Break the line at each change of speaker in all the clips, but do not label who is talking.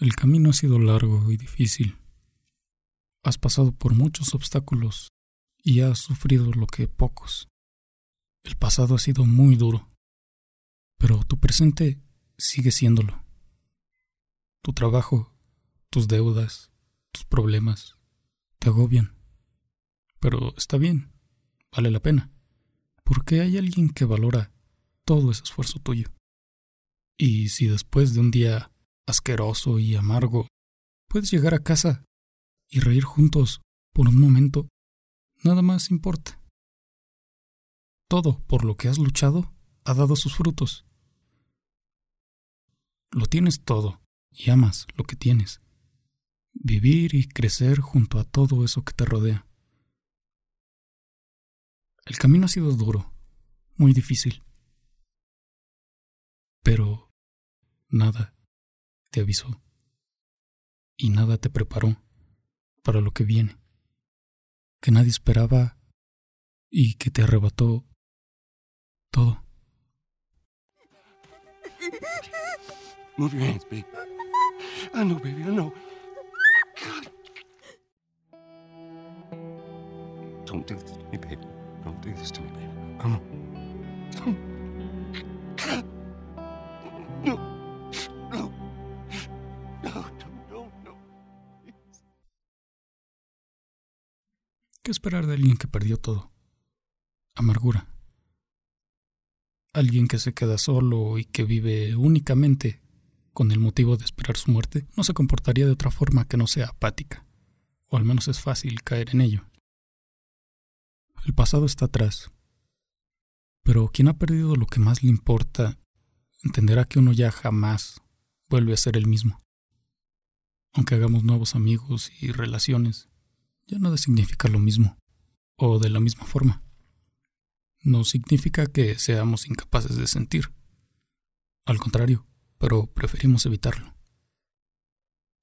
El camino ha sido largo y difícil. Has pasado por muchos obstáculos y has sufrido lo que pocos. El pasado ha sido muy duro, pero tu presente sigue siéndolo. Tu trabajo, tus deudas, tus problemas, te agobian. Pero está bien, vale la pena, porque hay alguien que valora todo ese esfuerzo tuyo. Y si después de un día asqueroso y amargo puedes llegar a casa y reír juntos por un momento, nada más importa. Todo por lo que has luchado ha dado sus frutos. Lo tienes todo y amas lo que tienes. Vivir y crecer junto a todo eso que te rodea. El camino ha sido duro, muy difícil. Pero nada te avisó y nada te preparó para lo que viene, que nadie esperaba y que te arrebató todo.
Move your hands, baby. I know, baby, I know. Don't do this to me, baby. Don't do this to me, baby. Know. No.
¿Qué esperar de alguien que perdió todo? Amargura. Alguien que se queda solo y que vive únicamente con el motivo de esperar su muerte no se comportaría de otra forma que no sea apática, o al menos es fácil caer en ello. El pasado está atrás, pero quien ha perdido lo que más le importa entenderá que uno ya jamás vuelve a ser el mismo. Aunque hagamos nuevos amigos y relaciones, ya nada significa lo mismo, o de la misma forma. No significa que seamos incapaces de sentir. Al contrario, pero preferimos evitarlo.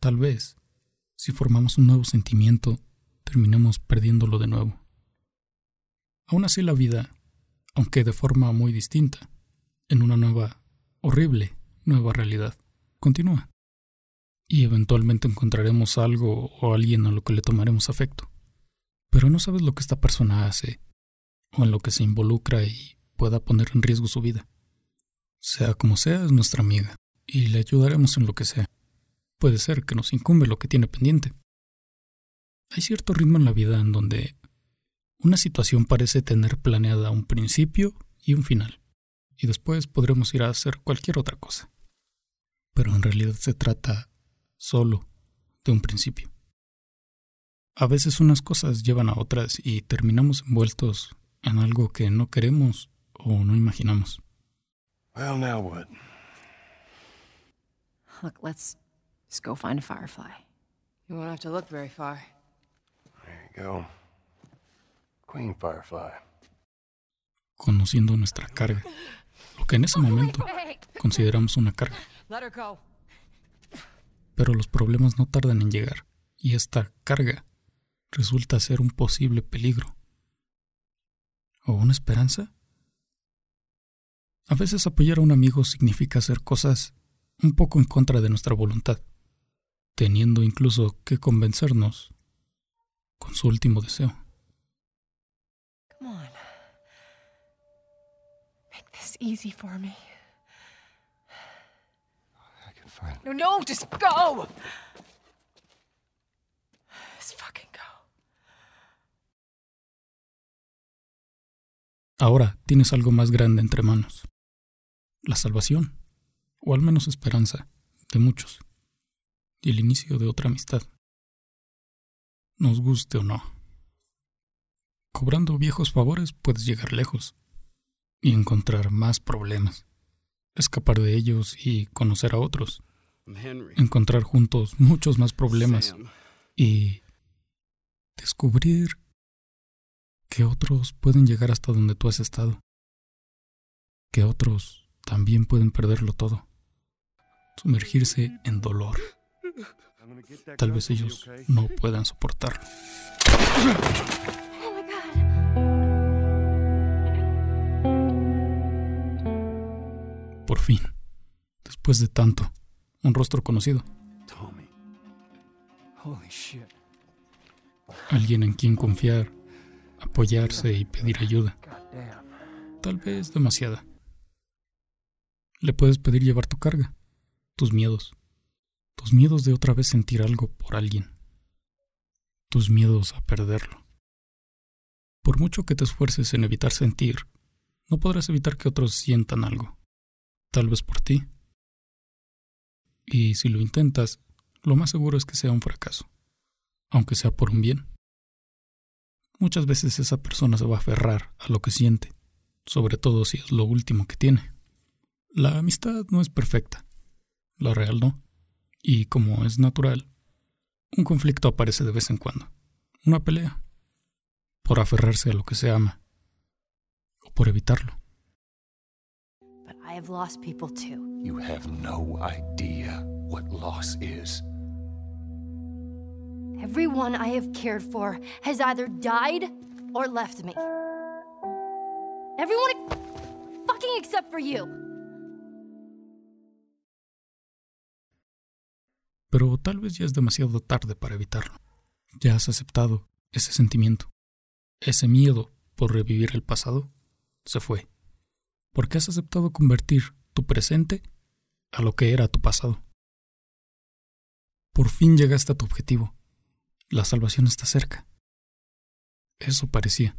Tal vez, si formamos un nuevo sentimiento, terminemos perdiéndolo de nuevo. Aún así la vida, aunque de forma muy distinta, en una nueva, horrible, nueva realidad, continúa. Y eventualmente encontraremos algo o alguien a lo que le tomaremos afecto. Pero no sabes lo que esta persona hace, o en lo que se involucra y pueda poner en riesgo su vida. Sea como sea, es nuestra amiga, y le ayudaremos en lo que sea. Puede ser que nos incumbe lo que tiene pendiente. Hay cierto ritmo en la vida en donde una situación parece tener planeada un principio y un final, y después podremos ir a hacer cualquier otra cosa. Pero en realidad se trata solo de un principio. A veces unas cosas llevan a otras y terminamos envueltos en algo que no queremos o no imaginamos.
Well, now what?
Look, let's just go find a firefly.
You won't have to look very far.
There you go. Queen Firefly.
conociendo nuestra carga, lo que en ese momento consideramos una carga.
Let her go.
Pero los problemas no tardan en llegar, y esta carga resulta ser un posible peligro. ¿O una esperanza? A veces apoyar a un amigo significa hacer cosas un poco en contra de nuestra voluntad, teniendo incluso que convencernos con su último deseo.
Come on. Make this easy for me. No, no, just go! Just fucking go.
Ahora tienes algo más grande entre manos. La salvación, o al menos esperanza, de muchos, y el inicio de otra amistad. Nos guste o no. Cobrando viejos favores puedes llegar lejos y encontrar más problemas, escapar de ellos y conocer a otros, encontrar juntos muchos más problemas y descubrir que otros pueden llegar hasta donde tú has estado, que otros también pueden perderlo todo, sumergirse en dolor. Tal vez ellos no puedan soportarlo. Por fin, después de tanto, un rostro conocido.
Tom. Holy shit.
Alguien en quien confiar, apoyarse y pedir ayuda. Tal vez demasiada. Le puedes pedir llevar tu carga, tus miedos, tus miedos de otra vez sentir algo por alguien, tus miedos a perderlo. Por mucho que te esfuerces en evitar sentir, no podrás evitar que otros sientan algo, tal vez por ti. Y si lo intentas, lo más seguro es que sea un fracaso, aunque sea por un bien. Muchas veces esa persona se va a aferrar a lo que siente, sobre todo si es lo último que tiene. La amistad no es perfecta, la real no, y como es natural, un conflicto aparece de vez en cuando, una pelea, por aferrarse a lo que se ama, o por evitarlo.
But I have lost people too.
You have no idea what loss is.
Everyone I have cared for has either died or left me. Everyone fucking except for you.
Pero tal vez ya es demasiado tarde para evitarlo. Ya has aceptado ese sentimiento. Ese miedo por revivir el pasado se fue. Porque has aceptado convertir tu presente a lo que era tu pasado. Por fin llegaste a tu objetivo. La salvación está cerca. Eso parecía.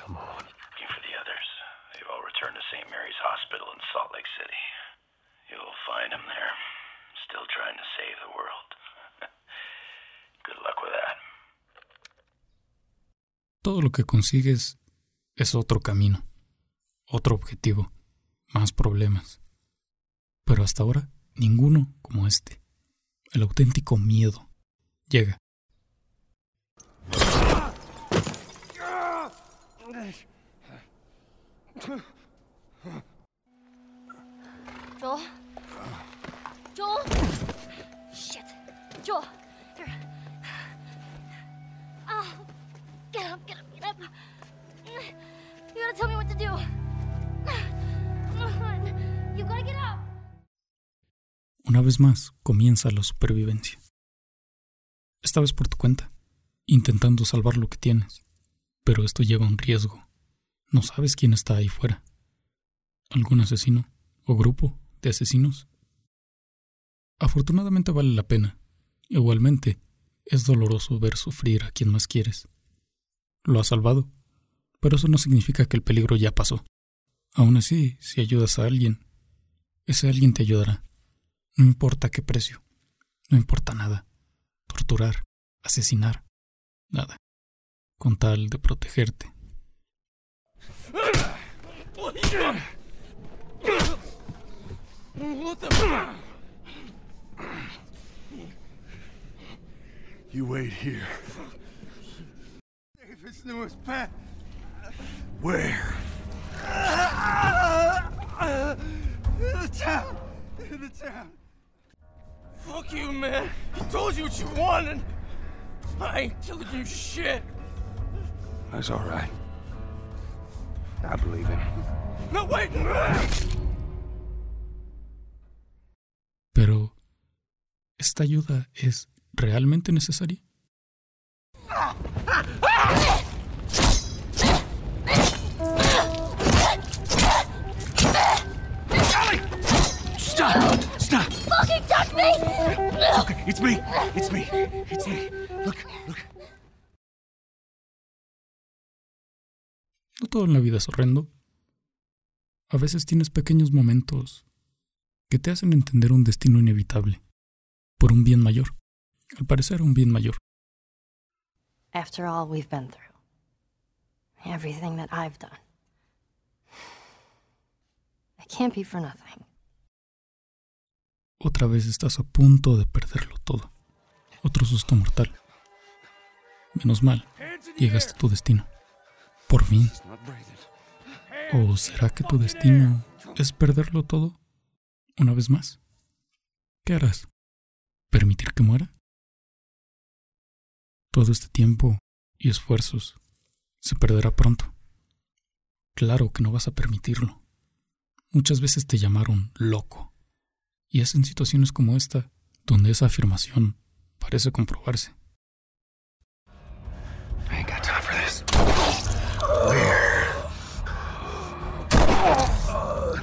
Come on.
For the others. They've all returned to St. Mary's Hospital in Salt Lake City. You'll find them there, still trying to save the world. Good luck with that.
Todo lo que consigues es otro camino, otro objetivo, más problemas. Pero hasta ahora, ninguno como este. El auténtico miedo llega.
Joel? Joel? Shit. Joel. Oh, get up, get up, get up. You gotta tell me what to do.
Una vez más comienza la supervivencia. Esta vez por tu cuenta, intentando salvar lo que tienes. Pero esto lleva un riesgo. No sabes quién está ahí fuera. ¿Algún asesino o grupo de asesinos? Afortunadamente vale la pena. Igualmente, es doloroso ver sufrir a quien más quieres. Lo has salvado, pero eso no significa que el peligro ya pasó. Aún así, si ayudas a alguien, ese alguien te ayudará. No importa qué precio. No importa nada. Torturar, asesinar, nada. Con tal de protegerte.
You wait here. David's newest pet. Where? In the town. In the town.
Fuck you, man. He told you what you wanted. I ain't telling you shit.
That's all right. I believe it.
No, wait!
Pero, ¿esta ayuda es realmente necesaria?
Stop! Stop!
Fucking touch me!
It's okay. It's me. It's me. It's me. Look, look.
No todo en la vida es horrendo. A veces tienes pequeños momentos que te hacen entender un destino inevitable, por un bien mayor. Al parecer un bien mayor.
After all we've been through, everything that I've done, it can't be for nothing.
Otra vez estás a punto de perderlo todo. Otro susto mortal. Menos mal, llegaste a tu destino. Por fin. ¿O será que tu destino es perderlo todo? Una vez más. ¿Qué harás? ¿Permitir que muera? Todo este tiempo y esfuerzos se perderá pronto. Claro que no vas a permitirlo. Muchas veces te llamaron loco. Y es en situaciones como esta donde esa afirmación parece comprobarse.
I ain't got time for this.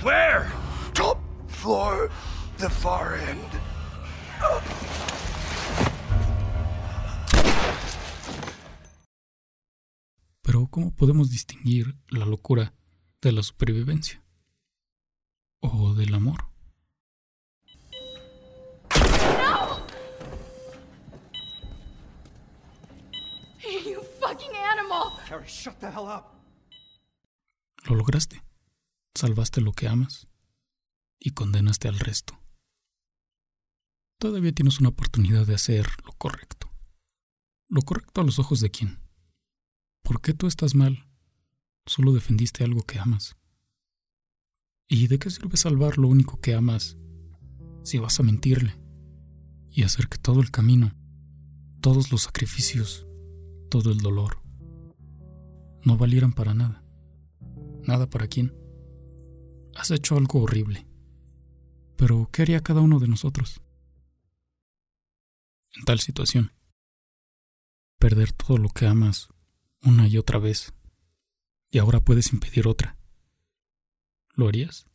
Where?
Top floor, the far end.
Pero ¿cómo podemos distinguir la locura de la supervivencia? ¿O del amor?
Fucking animal!
Carrie, shut the hell up.
Lo lograste. Salvaste lo que amas y condenaste al resto. Todavía tienes una oportunidad de hacer lo correcto. Lo correcto a los ojos de quién. ¿Por qué tú estás mal? Solo defendiste algo que amas. ¿Y de qué sirve salvar lo único que amas si vas a mentirle y hacer que todo el camino, todos los sacrificios, todo el dolor, no valieran para nada? Nada para quién. Has hecho algo horrible. Pero, ¿qué haría cada uno de nosotros? En tal situación. Perder todo lo que amas una y otra vez. Y ahora puedes impedir otra. ¿Lo harías?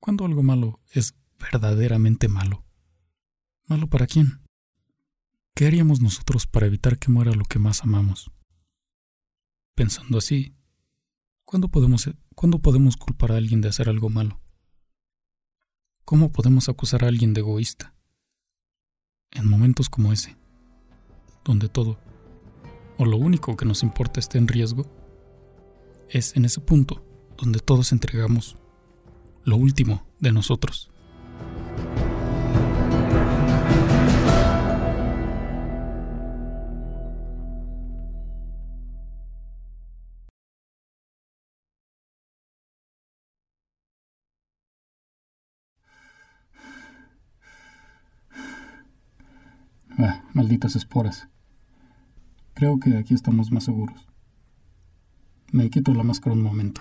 ¿Cuándo algo malo es verdaderamente malo? ¿Malo para quién? ¿Qué haríamos nosotros para evitar que muera lo que más amamos? Pensando así, ¿cuándo podemos, ¿cuándo podemos culpar a alguien de hacer algo malo? ¿Cómo podemos acusar a alguien de egoísta? En momentos como ese, donde todo, o lo único que nos importa esté en riesgo, es en ese punto donde todos entregamos lo último de nosotros. Malditas esporas. Creo que aquí estamos más seguros. Me quito la máscara un momento.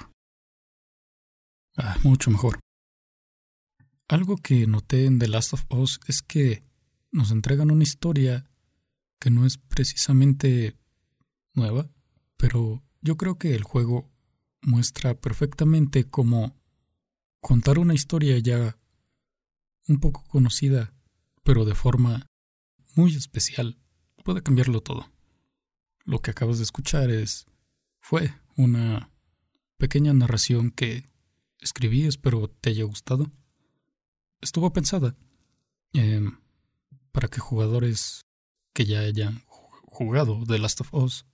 Ah, mucho mejor. Algo que noté en The Last of Us es que nos entregan una historia que no es precisamente nueva, pero yo creo que el juego muestra perfectamente cómo contar una historia ya un poco conocida, pero de forma muy especial, puede cambiarlo todo. Lo que acabas de escuchar es fue una pequeña narración que escribí, espero te haya gustado. Estuvo pensada em, para que jugadores que ya hayan jugado The Last of Us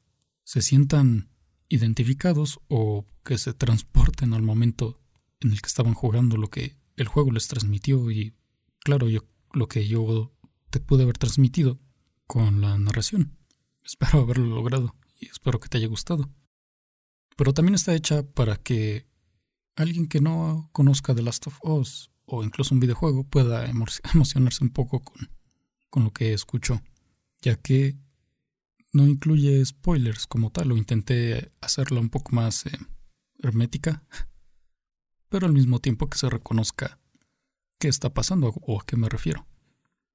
se sientan identificados o que se transporten al momento en el que estaban jugando lo que el juego les transmitió y claro, yo lo que yo te pude haber transmitido con la narración. Espero haberlo logrado y espero que te haya gustado. Pero también está hecha para que alguien que no conozca The Last of Us o incluso un videojuego pueda emocionarse un poco con, con lo que escuchó, ya que no incluye spoilers como tal, o intenté hacerla un poco más eh, hermética, pero al mismo tiempo que se reconozca qué está pasando o a qué me refiero,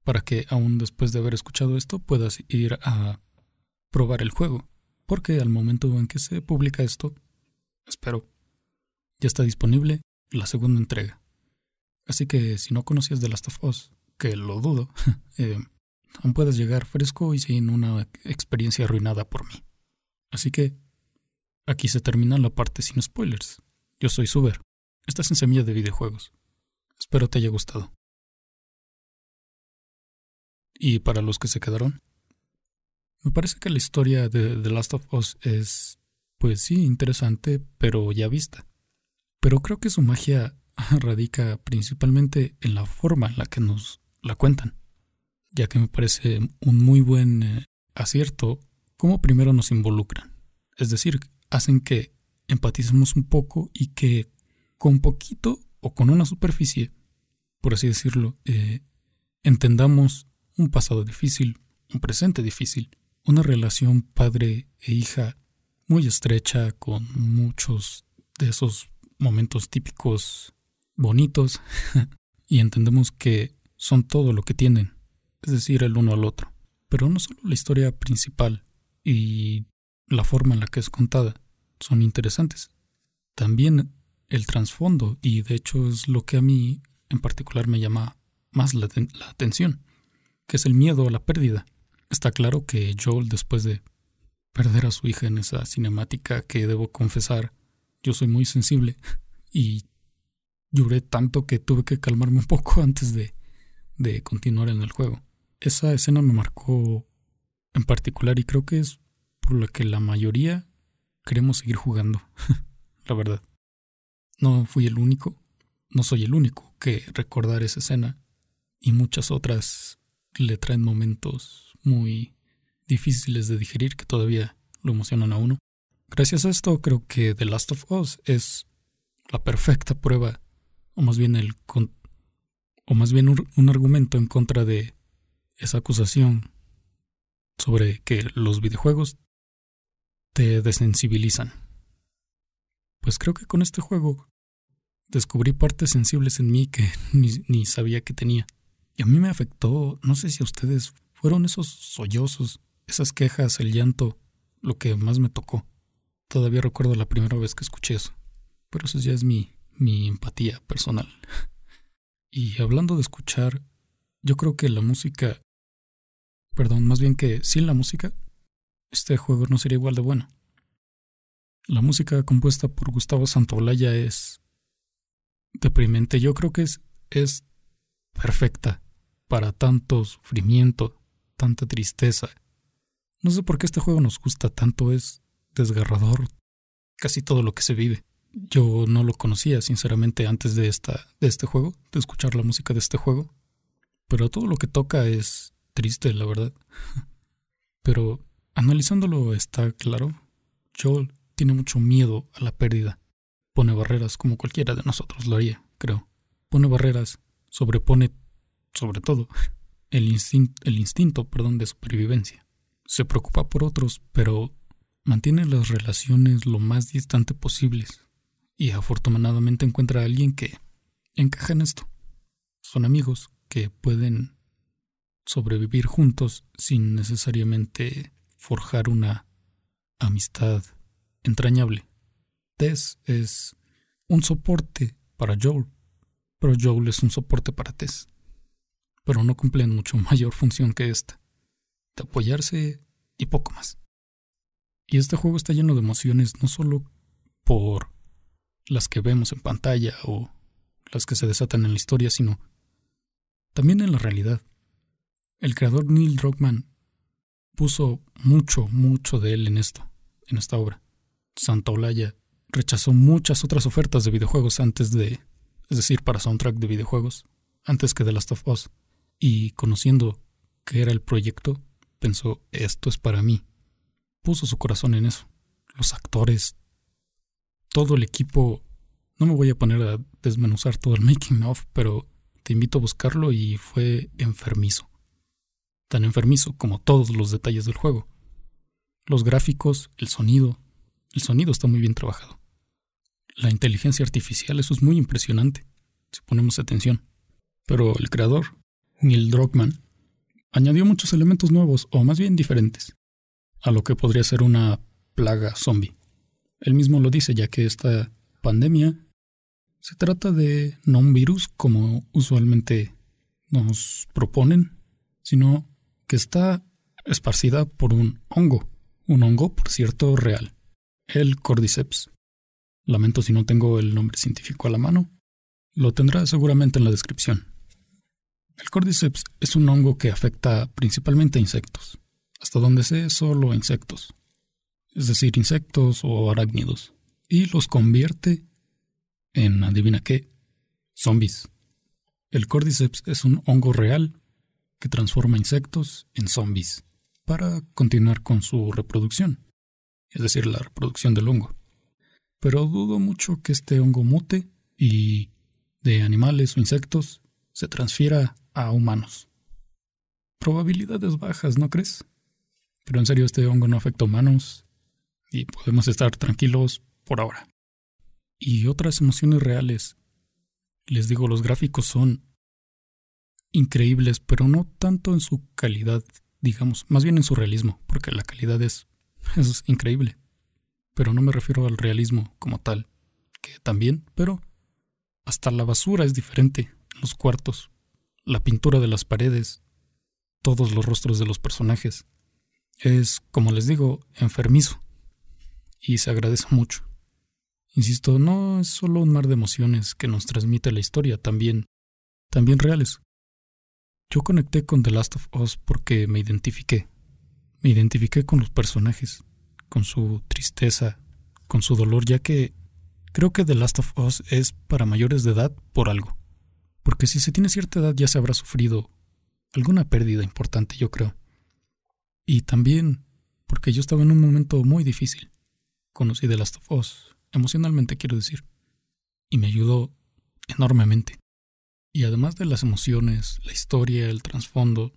para que aún después de haber escuchado esto puedas ir a probar el juego, porque al momento en que se publica esto, espero, ya está disponible la segunda entrega. Así que si no conocías The Last of Us, que lo dudo, eh, aún puedes llegar fresco y sin una experiencia arruinada por mí. Así que aquí se termina la parte sin spoilers. Yo soy Suber. Estás en Semilla de Videojuegos. Espero te haya gustado. Y para los que se quedaron, me parece que la historia de The Last of Us es, pues sí, interesante, pero ya vista. Pero creo que su magia radica principalmente en la forma en la que nos la cuentan, ya que me parece un muy buen eh, acierto cómo primero nos involucran. Es decir, hacen que empaticemos un poco y que con poquito o con una superficie, por así decirlo, eh, entendamos un pasado difícil, un presente difícil, una relación padre e hija muy estrecha con muchos de esos momentos típicos bonitos y entendemos que son todo lo que tienen es decir, el uno al otro. Pero no solo la historia principal y la forma en la que es contada son interesantes, también el trasfondo, y de hecho es lo que a mí en particular me llama más la, la atención, que es el miedo a la pérdida. Está claro que Joel, después de perder a su hija en esa cinemática, que debo confesar, yo soy muy sensible y lloré tanto que tuve que calmarme un poco antes de, de continuar en el juego. Esa escena me marcó en particular y creo que es por la que la mayoría queremos seguir jugando, la verdad. No fui el único, no soy el único que recordar esa escena y muchas otras le traen momentos muy difíciles de digerir que todavía lo emocionan a uno. Gracias a esto creo que The Last of Us es la perfecta prueba, o más bien el o más bien un argumento en contra de esa acusación sobre que los videojuegos te desensibilizan. Pues creo que con este juego descubrí partes sensibles en mí que ni, sabía que tenía. Y a mí me afectó, no sé si a ustedes fueron esos sollozos, esas quejas, el llanto, lo que más me tocó. Todavía recuerdo la primera vez que escuché eso. Pero eso ya es mi, mi empatía personal. Y hablando de escuchar, yo creo que la música... Perdón, más bien que sin la música, este juego no sería igual de bueno. La música compuesta por Gustavo Santaolalla es deprimente. Yo creo que es, es perfecta para tanto sufrimiento, tanta tristeza. No sé por qué este juego nos gusta tanto, es desgarrador casi todo lo que se vive. Yo no lo conocía, sinceramente, antes de, esta, de este juego, de escuchar la música de este juego. Pero todo lo que toca es triste, la verdad. Pero analizándolo está claro, Joel tiene mucho miedo a la pérdida. Pone barreras como cualquiera de nosotros lo haría, creo. Pone barreras, sobrepone, sobre todo, el, instinto, el instinto perdón, de supervivencia. Se preocupa por otros, pero mantiene las relaciones lo más distante posibles. Y afortunadamente encuentra a alguien que encaja en esto. Son amigos que pueden sobrevivir juntos sin necesariamente forjar una amistad entrañable. Tess es un soporte para Joel, pero Joel es un soporte para Tess. Pero no cumplen mucho mayor función que esta, de apoyarse y poco más. Y este juego está lleno de emociones no solo por las que vemos en pantalla o las que se desatan en la historia, sino también en la realidad. El creador Neil Druckmann puso mucho, mucho de él en esto, en esta obra. Santa Olaya rechazó muchas otras ofertas de videojuegos antes de, es decir, para soundtrack de videojuegos, antes que The Last of Us. Y conociendo que era el proyecto, pensó, esto es para mí. Puso su corazón en eso. Los actores, todo el equipo. No me voy a poner a desmenuzar todo el making of, pero te invito a buscarlo y fue enfermizo. Tan enfermizo como todos los detalles del juego. Los gráficos, el sonido, el sonido está muy bien trabajado. La inteligencia artificial, eso es muy impresionante, si ponemos atención. Pero el creador, Neil Druckmann, añadió muchos elementos nuevos, o más bien diferentes, a lo que podría ser una plaga zombie. Él mismo lo dice, ya que esta pandemia se trata de no un virus como usualmente nos proponen, sino que está esparcida por un hongo, un hongo, por cierto, real el Cordyceps. Lamento si no tengo el nombre científico a la mano. Lo tendrá seguramente en la descripción. El Cordyceps es un hongo que afecta principalmente a insectos. Hasta donde sé, solo a insectos. Es decir, insectos o arácnidos. Y los convierte en, adivina qué, zombies. El Cordyceps es un hongo real que transforma insectos en zombies para continuar con su reproducción es decir, la reproducción del hongo. Pero dudo mucho que este hongo mute y de animales o insectos se transfiera a humanos. Probabilidades bajas, ¿no crees? Pero en serio, este hongo no afecta a humanos y podemos estar tranquilos por ahora. Y otras emociones reales. Les digo, los gráficos son increíbles, pero no tanto en su calidad, digamos, más bien en su realismo, porque la calidad es, es increíble. Pero no me refiero al realismo como tal, que también, pero hasta la basura es diferente en los cuartos, la pintura de las paredes, todos los rostros de los personajes. Es, como les digo, enfermizo. Y se agradece mucho. Insisto, no es solo un mar de emociones que nos transmite la historia, también, también reales. Yo conecté con The Last of Us porque me identifiqué. Me identifiqué con los personajes, con su tristeza, con su dolor, ya que creo que The Last of Us es para mayores de edad por algo. Porque si se tiene cierta edad ya se habrá sufrido alguna pérdida importante, yo creo. Y también porque yo estaba en un momento muy difícil. Conocí The Last of Us, emocionalmente quiero decir, y me ayudó enormemente. Y además de las emociones, la historia, el trasfondo,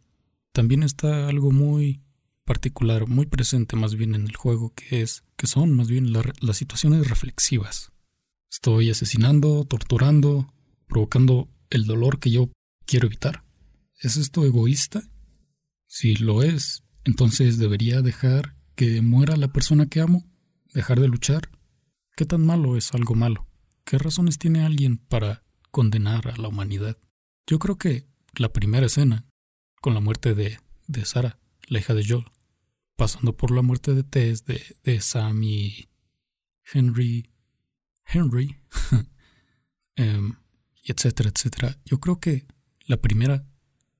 también está algo muy particular, muy presente más bien en el juego, que es que son más bien las situaciones reflexivas. Estoy asesinando, torturando, provocando el dolor que yo quiero evitar. ¿Es esto egoísta? Si lo es, entonces debería dejar que muera la persona que amo, dejar de luchar. ¿Qué tan malo es algo malo? ¿Qué razones tiene alguien para condenar a la humanidad. Yo creo que la primera escena, con la muerte de, de Sara, la hija de Joel, pasando por la muerte de Tess, de, de Sam y Henry, Henry, em, etcétera, etcétera. Yo creo que la primera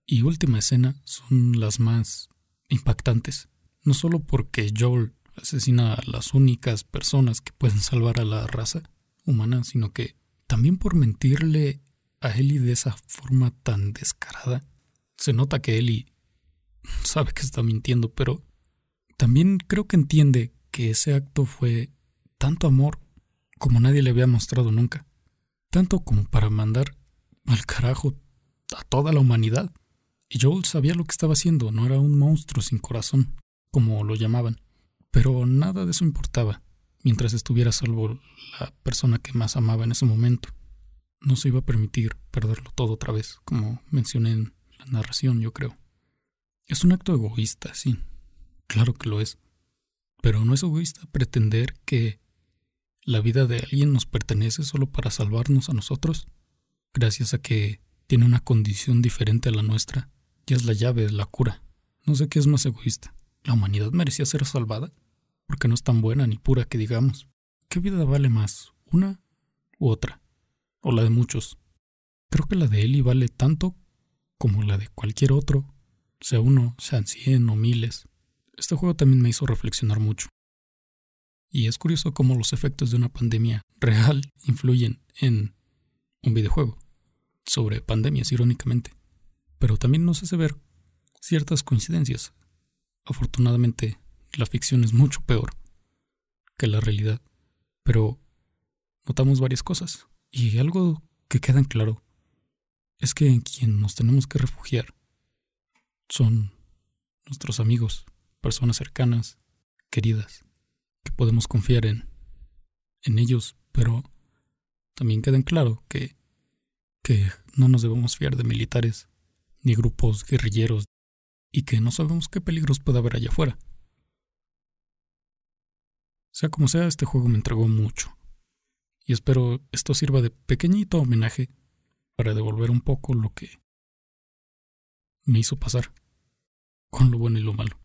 y última escena son las más impactantes, no solo porque Joel asesina a las únicas personas que pueden salvar a la raza humana, sino que también por mentirle a Ellie de esa forma tan descarada. Se nota que Ellie sabe que está mintiendo, pero también creo que entiende que ese acto fue tanto amor como nadie le había mostrado nunca. Tanto como para mandar al carajo a toda la humanidad. Y Joel sabía lo que estaba haciendo, no era un monstruo sin corazón, como lo llamaban. Pero nada de eso importaba mientras estuviera salvo la persona que más amaba en ese momento. No se iba a permitir perderlo todo otra vez, como mencioné en la narración, yo creo. Es un acto egoísta, sí, claro que lo es. Pero no es egoísta pretender que la vida de alguien nos pertenece solo para salvarnos a nosotros, gracias a que tiene una condición diferente a la nuestra, y es la llave de la cura. No sé qué es más egoísta. ¿La humanidad merecía ser salvada? porque no es tan buena ni pura que digamos. ¿Qué vida vale más? ¿Una u otra? ¿O la de muchos? Creo que la de Eli vale tanto como la de cualquier otro, sea uno, sean cien o miles. Este juego también me hizo reflexionar mucho. Y es curioso cómo los efectos de una pandemia real influyen en un videojuego. Sobre pandemias, irónicamente. Pero también nos hace ver ciertas coincidencias. Afortunadamente, la ficción es mucho peor que la realidad. Pero notamos varias cosas. Y algo que queda en claro es que en quien nos tenemos que refugiar son nuestros amigos, personas cercanas, queridas, podemos confiar en, en ellos, pero también queda en claro que, que no nos debemos fiar de militares ni grupos guerrilleros y que no sabemos qué peligros puede haber allá afuera. Sea como sea, este juego me entregó mucho. Y espero esto sirva de pequeñito homenaje para devolver un poco lo que me hizo pasar, con lo bueno y lo malo.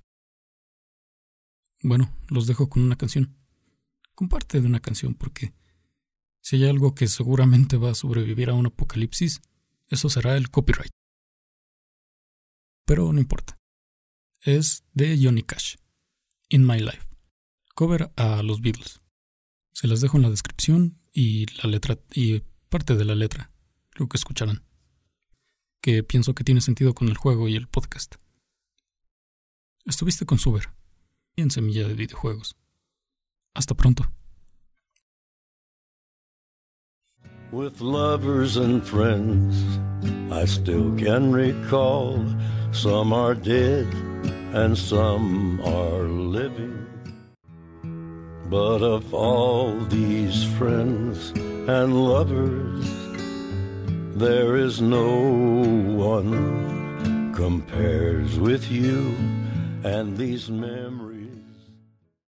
Bueno, los dejo con una canción. Comparte de una canción porque si hay algo que seguramente va a sobrevivir a un apocalipsis, eso será el copyright. Pero no importa. Es de Johnny Cash. In My Life cover a los Beatles. Se las dejo en la descripción y la letra y parte de la letra, lo que escucharán, que pienso que tiene sentido con el juego y el podcast. Estuviste con Suber en Semilla de Videojuegos. Hasta pronto.
With lovers and friends, I still can recall. Some are dead and some are living. But of all these friends and lovers, There is no one compares with you and these memories.